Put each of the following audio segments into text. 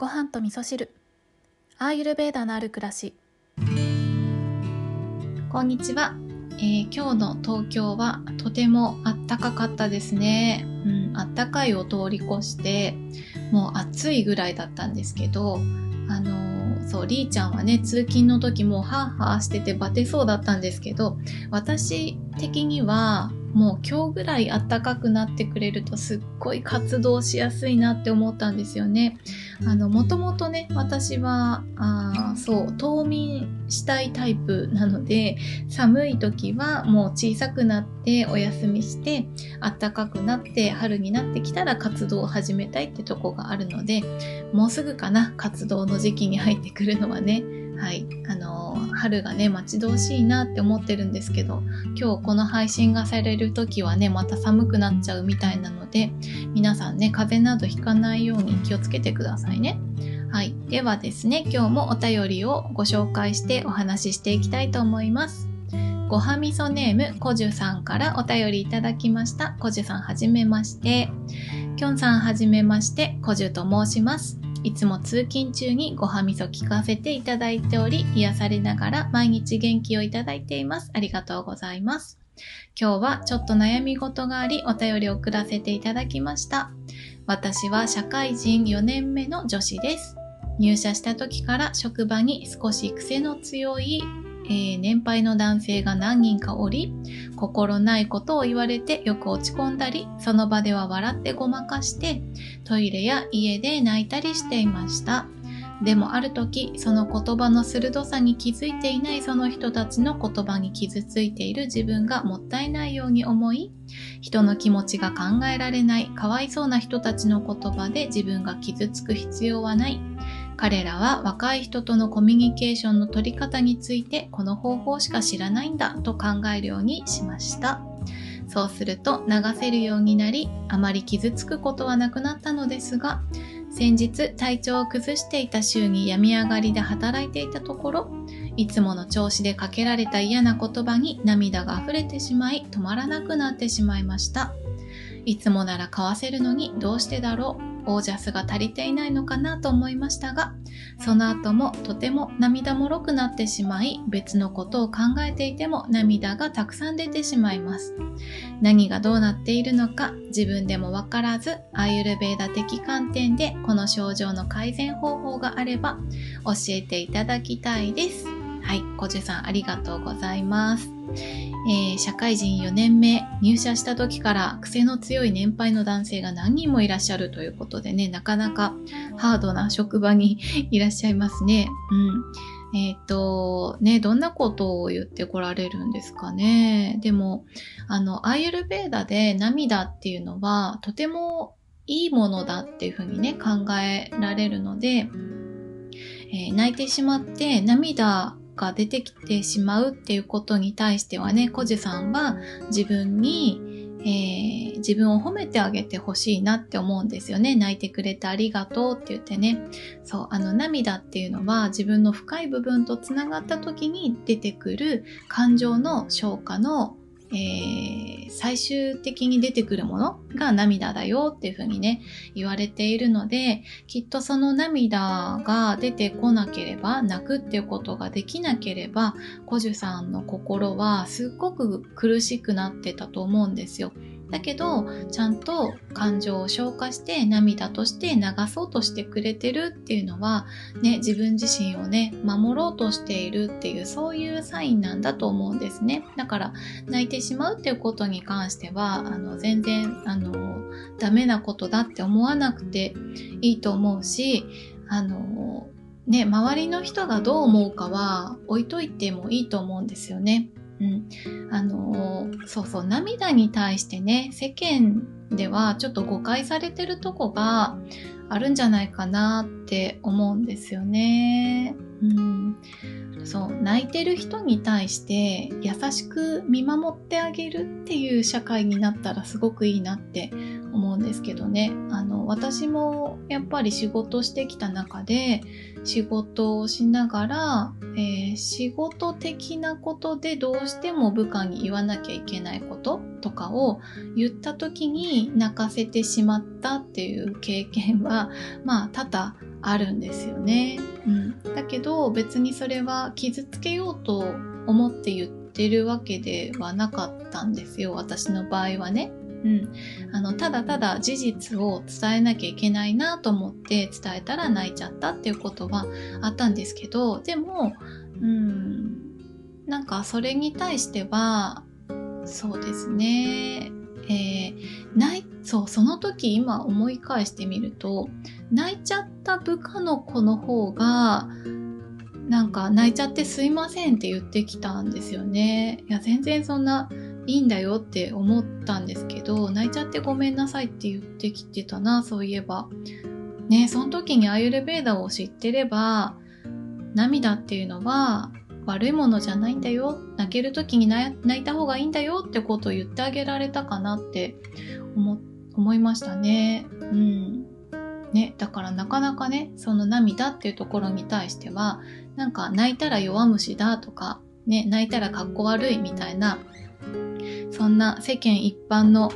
ご飯と味噌汁。アーユルベーダのある暮らし。こんにちは、えー、今日の東京はとてもあったかかったですね、うん、あったかいを通り越してもう暑いぐらいだったんですけどあのー、そうりーちゃんはね通勤の時もハーハーしててバテそうだったんですけど私的にはもう今日ぐらい暖かくなってくれるとすっごい活動しやすいなって思ったんですよね。あの、もともとね、私は、あそう、冬眠したいタイプなので、寒い時はもう小さくなってお休みして、暖かくなって春になってきたら活動を始めたいってとこがあるので、もうすぐかな、活動の時期に入ってくるのはね。はい。あの、春がね、待ち遠しいなって思ってるんですけど、今日この配信がされる時はね、また寒くなっちゃうみたいなので、皆さんね、風邪などひかないように気をつけてくださいね。はい。ではですね、今日もお便りをご紹介してお話ししていきたいと思います。ごはみそネーム、こじゅさんからお便りいただきました。こじゅさんはじめまして。きょんさんはじめまして、こじゅと申します。いつも通勤中にごはみそ聞かせていただいており、癒されながら毎日元気をいただいています。ありがとうございます。今日はちょっと悩み事があり、お便りを送らせていただきました。私は社会人4年目の女子です。入社した時から職場に少し癖の強いえー、年配の男性が何人かおり、心ないことを言われてよく落ち込んだり、その場では笑ってごまかして、トイレや家で泣いたりしていました。でもある時、その言葉の鋭さに気づいていないその人たちの言葉に傷ついている自分がもったいないように思い、人の気持ちが考えられない、かわいそうな人たちの言葉で自分が傷つく必要はない。彼らは若い人とのコミュニケーションの取り方についてこの方法しか知らないんだと考えるようにしました。そうすると流せるようになり、あまり傷つくことはなくなったのですが、先日体調を崩していた週に病み上がりで働いていたところ、いつもの調子でかけられた嫌な言葉に涙が溢れてしまい止まらなくなってしまいました。いつもなら買わせるのにどうしてだろうオージャスが足りていないのかなと思いましたが、その後もとても涙もろくなってしまい、別のことを考えていても涙がたくさん出てしまいます。何がどうなっているのか自分でもわからず、アユルベーダ的観点でこの症状の改善方法があれば教えていただきたいです。はい、小樹さんありがとうございます。えー、社会人4年目、入社した時から癖の強い年配の男性が何人もいらっしゃるということでね、なかなかハードな職場にいらっしゃいますね。うん。えっ、ー、と、ね、どんなことを言ってこられるんですかね。でも、あの、アイユルベーダで涙っていうのは、とてもいいものだっていうふうにね、考えられるので、えー、泣いてしまって涙が出てきてしまうっていうことに対してはね、コジさんは自分に、えー、自分を褒めてあげてほしいなって思うんですよね。泣いてくれてありがとうって言ってね。そう、あの涙っていうのは自分の深い部分とつながった時に出てくる感情の消化のえー、最終的に出てくるものが涙だよっていうふうにね、言われているので、きっとその涙が出てこなければ、泣くっていうことができなければ、小樹さんの心はすっごく苦しくなってたと思うんですよ。だけどちゃんと感情を消化して涙として流そうとしてくれてるっていうのは、ね、自分自身をね守ろうとしているっていうそういうサインなんだと思うんですね。だから泣いてしまうっていうことに関してはあの全然あのダメなことだって思わなくていいと思うしあのね周りの人がどう思うかは置いといてもいいと思うんですよね。うん、あのそうそう涙に対してね世間ではちょっと誤解されてるとこがあるんじゃないかなって思うんですよね。うん、そう泣いてる人に対して優しく見守ってあげるっていう社会になったらすごくいいなって思うんですけどね。あの私もやっぱり仕事してきた中で仕事をしながら、えー、仕事的なことでどうしても部下に言わなきゃいけないこととかを言った時に泣かせてしまったっていう経験は まあ多々あるんですよね。うん、だけど別にそれは傷つけようと思って言ってるわけではなかったんですよ私の場合はね。うん、あのただただ事実を伝えなきゃいけないなと思って伝えたら泣いちゃったっていうことはあったんですけどでも、うん、なんかそれに対してはそうですねえー、泣そうその時今思い返してみると泣いちゃった部下の子の方がなんか泣いちゃってすいませんって言ってきたんですよね。いや全然そんないいんだよって思ったんですけど泣いちゃってごめんなさいって言ってきてたなそういえば。ねその時にアユルベーダを知ってれば涙っていうのは悪いものじゃないんだよ泣ける時に泣いた方がいいんだよってことを言ってあげられたかなって思思いましたね。うんね、だからなかなかねその涙っていうところに対してはなんか泣いたら弱虫だとか、ね、泣いたらかっこ悪いみたいなそんな世間一般の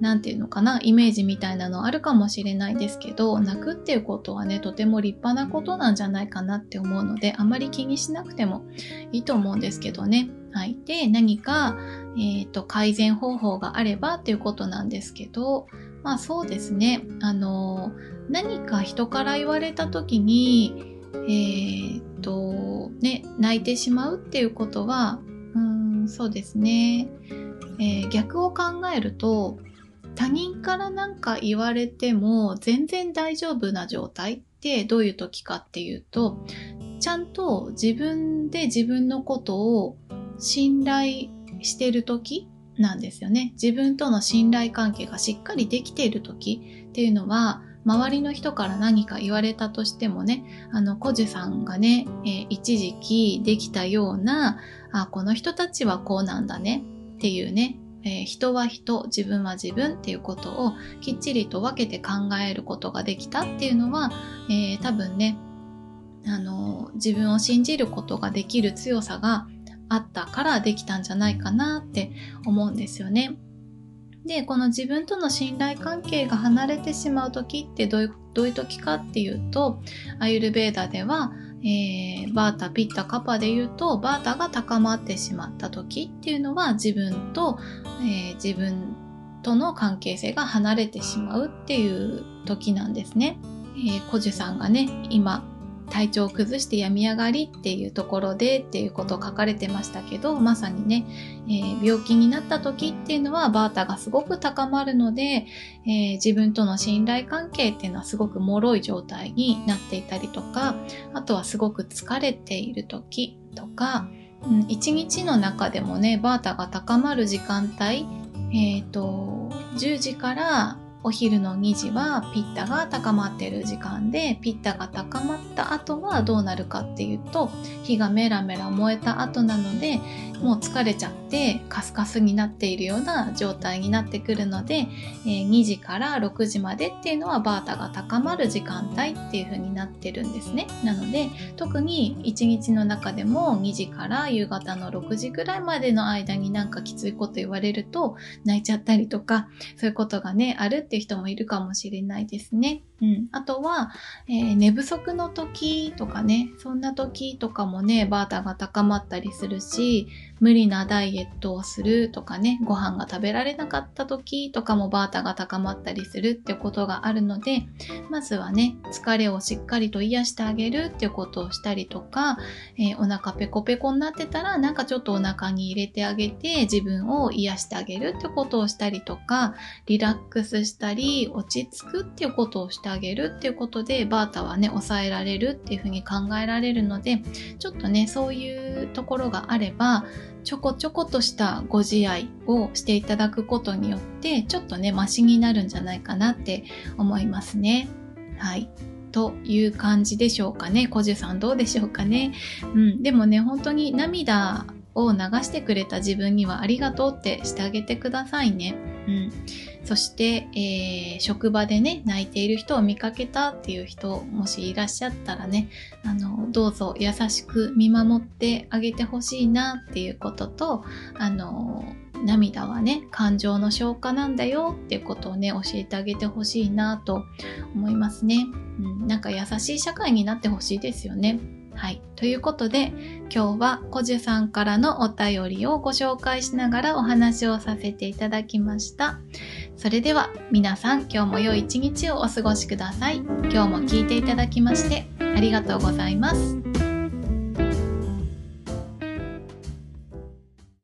何て言うのかなイメージみたいなのあるかもしれないですけど泣くっていうことはねとても立派なことなんじゃないかなって思うのであまり気にしなくてもいいと思うんですけどね。はい、で何か、えーと、改善方法があればっていうことなんですけどまあそうですね。あの何か人から言われた時にえー、っとね泣いてしまうっていうことはうんそうですね、えー、逆を考えると他人から何か言われても全然大丈夫な状態ってどういう時かっていうとちゃんと自分で自分のことを信頼してる時なんですよね。自分との信頼関係がしっかりできている時っていうのは周りの人から何か言われたとしてもね、あの、コジュさんがね、えー、一時期できたような、あ、この人たちはこうなんだねっていうね、えー、人は人、自分は自分っていうことをきっちりと分けて考えることができたっていうのは、えー、多分ね、あの、自分を信じることができる強さがあったからできたんじゃないかなって思うんですよね。で、この自分との信頼関係が離れてしまう時ってどういうどういう時かっていうと、アユルベーダでは、えー、バータ、ピッタ、カパで言うと、バータが高まってしまった時っていうのは自分と、えー、自分との関係性が離れてしまうっていう時なんですね。えー、コジュさんがね、今、体調を崩して病み上がりっていうところでっていうことを書かれてましたけどまさにね、えー、病気になった時っていうのはバータがすごく高まるので、えー、自分との信頼関係っていうのはすごく脆い状態になっていたりとかあとはすごく疲れている時とか、うん、一日の中でもねバータが高まる時間帯えっ、ー、と10時からお昼の2時はピッタが高まってる時間でピッタが高まった後はどうなるかっていうと火がメラメラ燃えた後なのでもう疲れちゃってカスカスになっているような状態になってくるので、え、2時から6時までっていうのはバータが高まる時間帯っていう風になってるんですね。なので特に1日の中でも2時から夕方の6時ぐらいまでの間になんかきついこと言われると泣いちゃったりとかそういうことがねあるっていう人もいるかもしれないですね。うん、あとは、えー、寝不足の時とかねそんな時とかもねバータが高まったりするし無理なダイエットをするとかねご飯が食べられなかった時とかもバータが高まったりするってことがあるのでまずはね疲れをしっかりと癒してあげるっていうことをしたりとか、えー、お腹ペコペコになってたらなんかちょっとお腹に入れてあげて自分を癒してあげるってことをしたりとかリラックスしたり落ち着くっていうことをしたりてあげるっていうことでバータはね抑えられるっていうふうに考えられるのでちょっとねそういうところがあればちょこちょことしたご自愛をしていただくことによってちょっとねマシになるんじゃないかなって思いますね。はいという感じでしょうかね。コジュさんどうでしょうかね。うん、でもね、本当に涙を流してくれた自分にはありがとうってしてあげてくださいね。うん。そして、えー、職場でね、泣いている人を見かけたっていう人、もしいらっしゃったらね、あの、どうぞ優しく見守ってあげてほしいなっていうことと、あの、涙はね感情の消化なんだよっていうことをね教えてあげてほしいなと思いますね、うん、なんか優しい社会になってほしいですよね。はい。ということで、今日はコジュさんからのお便りをご紹介しながらお話をさせていただきました。それでは皆さん今日も良い一日をお過ごしください。今日も聞いていただきましてありがとうございます。